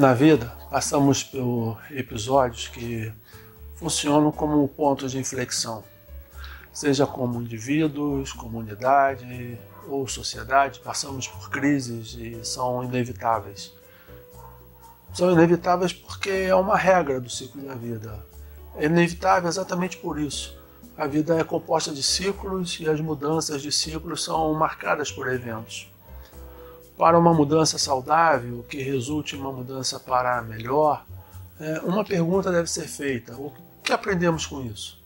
Na vida, passamos por episódios que funcionam como pontos de inflexão, seja como indivíduos, comunidade ou sociedade, passamos por crises e são inevitáveis. São inevitáveis porque é uma regra do ciclo da vida. É inevitável exatamente por isso. A vida é composta de ciclos e as mudanças de ciclos são marcadas por eventos. Para uma mudança saudável, que resulte em uma mudança para melhor, é, uma pergunta deve ser feita: o que aprendemos com isso?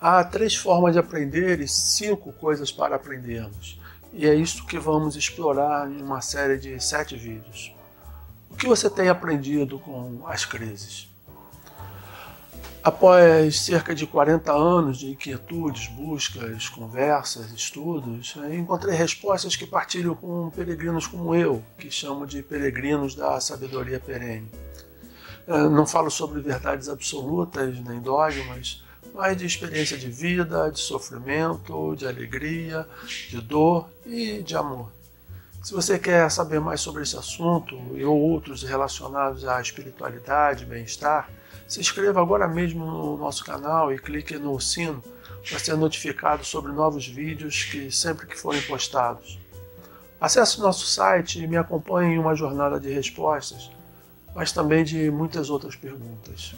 Há três formas de aprender e cinco coisas para aprendermos, e é isso que vamos explorar em uma série de sete vídeos. O que você tem aprendido com as crises? Após cerca de 40 anos de inquietudes, buscas, conversas, estudos, encontrei respostas que partilho com peregrinos como eu, que chamo de peregrinos da sabedoria perene. É, não falo sobre verdades absolutas nem dogmas, mas de experiência de vida, de sofrimento, de alegria, de dor e de amor. Se você quer saber mais sobre esse assunto e outros relacionados à espiritualidade, bem-estar, se inscreva agora mesmo no nosso canal e clique no sino para ser notificado sobre novos vídeos que sempre que forem postados. Acesse nosso site e me acompanhe em uma jornada de respostas, mas também de muitas outras perguntas.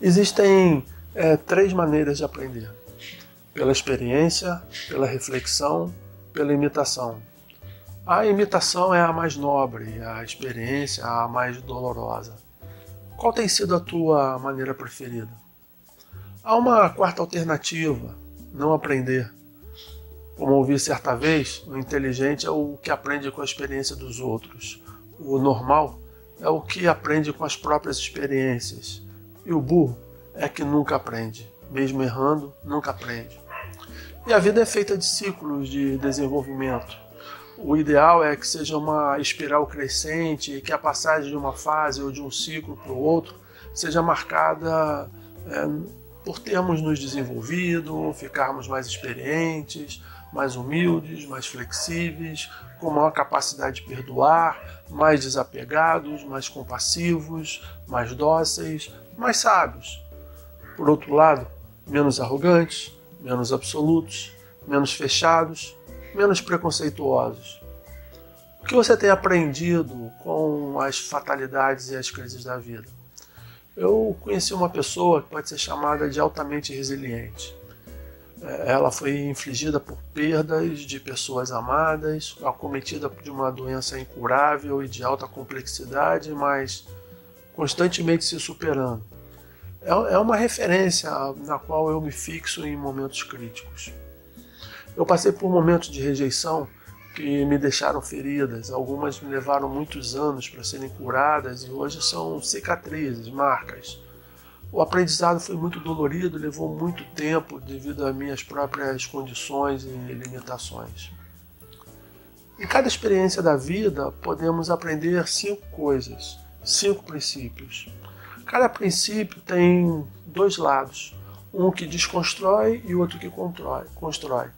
Existem é, três maneiras de aprender: pela experiência, pela reflexão, pela imitação. A imitação é a mais nobre, a experiência a mais dolorosa. Qual tem sido a tua maneira preferida? Há uma quarta alternativa: não aprender. Como ouvi certa vez, o inteligente é o que aprende com a experiência dos outros. O normal é o que aprende com as próprias experiências. E o burro é que nunca aprende. Mesmo errando, nunca aprende. E a vida é feita de ciclos de desenvolvimento. O ideal é que seja uma espiral crescente e que a passagem de uma fase ou de um ciclo para o outro seja marcada é, por termos nos desenvolvido, ficarmos mais experientes, mais humildes, mais flexíveis, com maior capacidade de perdoar, mais desapegados, mais compassivos, mais dóceis, mais sábios. Por outro lado, menos arrogantes, menos absolutos, menos fechados, menos preconceituosos. O que você tem aprendido com as fatalidades e as crises da vida? Eu conheci uma pessoa que pode ser chamada de altamente resiliente. É, ela foi infligida por perdas de pessoas amadas, acometida de uma doença incurável e de alta complexidade, mas constantemente se superando. É, é uma referência na qual eu me fixo em momentos críticos. Eu passei por momentos de rejeição que me deixaram feridas. Algumas me levaram muitos anos para serem curadas e hoje são cicatrizes, marcas. O aprendizado foi muito dolorido, levou muito tempo devido às minhas próprias condições e limitações. Em cada experiência da vida, podemos aprender cinco coisas, cinco princípios. Cada princípio tem dois lados, um que desconstrói e outro que constrói.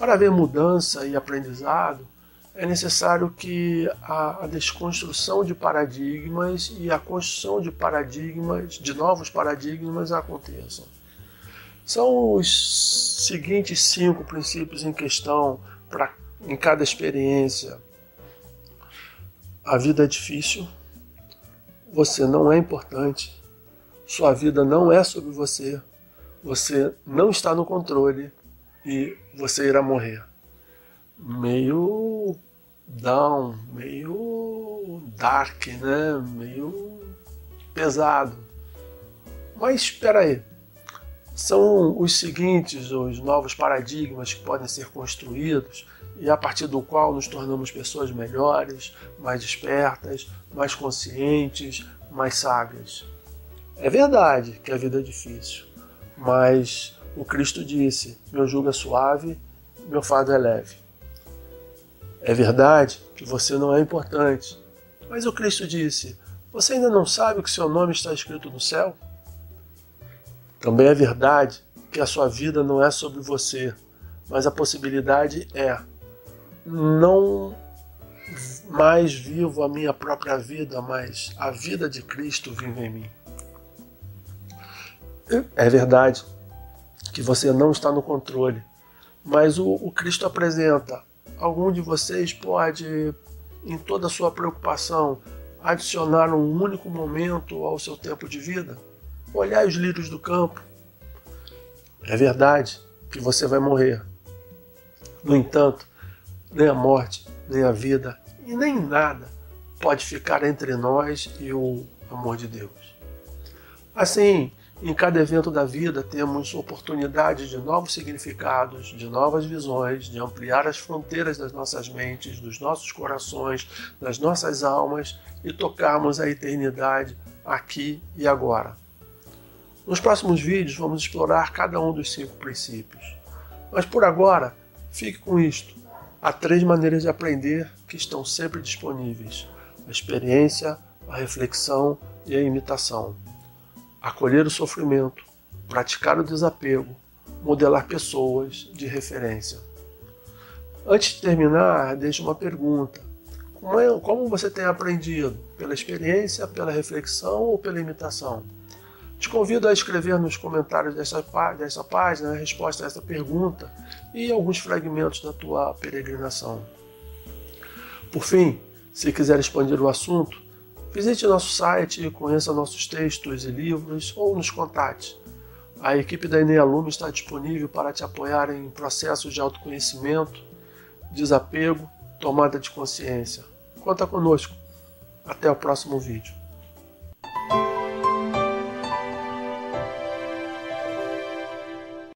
Para haver mudança e aprendizado, é necessário que a, a, desconstrução de paradigmas e a construção de paradigmas, de novos paradigmas aconteçam. São os seguintes cinco princípios em questão para em cada experiência. A vida é difícil, você não é importante, sua vida não é sobre você, você não está no controle e você irá morrer. Meio down, meio dark, né? Meio pesado. Mas espera aí. São os seguintes, os novos paradigmas que podem ser construídos e a partir do qual nos tornamos pessoas melhores, mais despertas, mais conscientes, mais sábias. É verdade que a vida é difícil, mas o Cristo disse: Meu jugo é suave, meu fardo é leve. É verdade que você não é importante, mas o Cristo disse: Você ainda não sabe que seu nome está escrito no céu? Também é verdade que a sua vida não é sobre você, mas a possibilidade é. Não mais vivo a minha própria vida, mas a vida de Cristo vive em mim. É verdade que você não está no controle, mas o, o Cristo apresenta. Algum de vocês pode, em toda a sua preocupação, adicionar um único momento ao seu tempo de vida? Olhar os lírios do campo. É verdade que você vai morrer. No entanto, nem a morte, nem a vida e nem nada pode ficar entre nós e o amor de Deus. Assim, em cada evento da vida temos oportunidades de novos significados, de novas visões, de ampliar as fronteiras das nossas mentes, dos nossos corações, das nossas almas e tocarmos a eternidade aqui e agora. Nos próximos vídeos vamos explorar cada um dos cinco princípios. Mas por agora, fique com isto. Há três maneiras de aprender que estão sempre disponíveis: a experiência, a reflexão e a imitação acolher o sofrimento, praticar o desapego, modelar pessoas de referência. Antes de terminar, deixo uma pergunta. Como, é, como você tem aprendido? Pela experiência, pela reflexão ou pela imitação? Te convido a escrever nos comentários dessa, dessa página a resposta a essa pergunta e alguns fragmentos da tua peregrinação. Por fim, se quiser expandir o assunto, Visite nosso site, conheça nossos textos e livros ou nos contate. A equipe da Enea Lume está disponível para te apoiar em processos de autoconhecimento, desapego, tomada de consciência. Conta conosco. Até o próximo vídeo.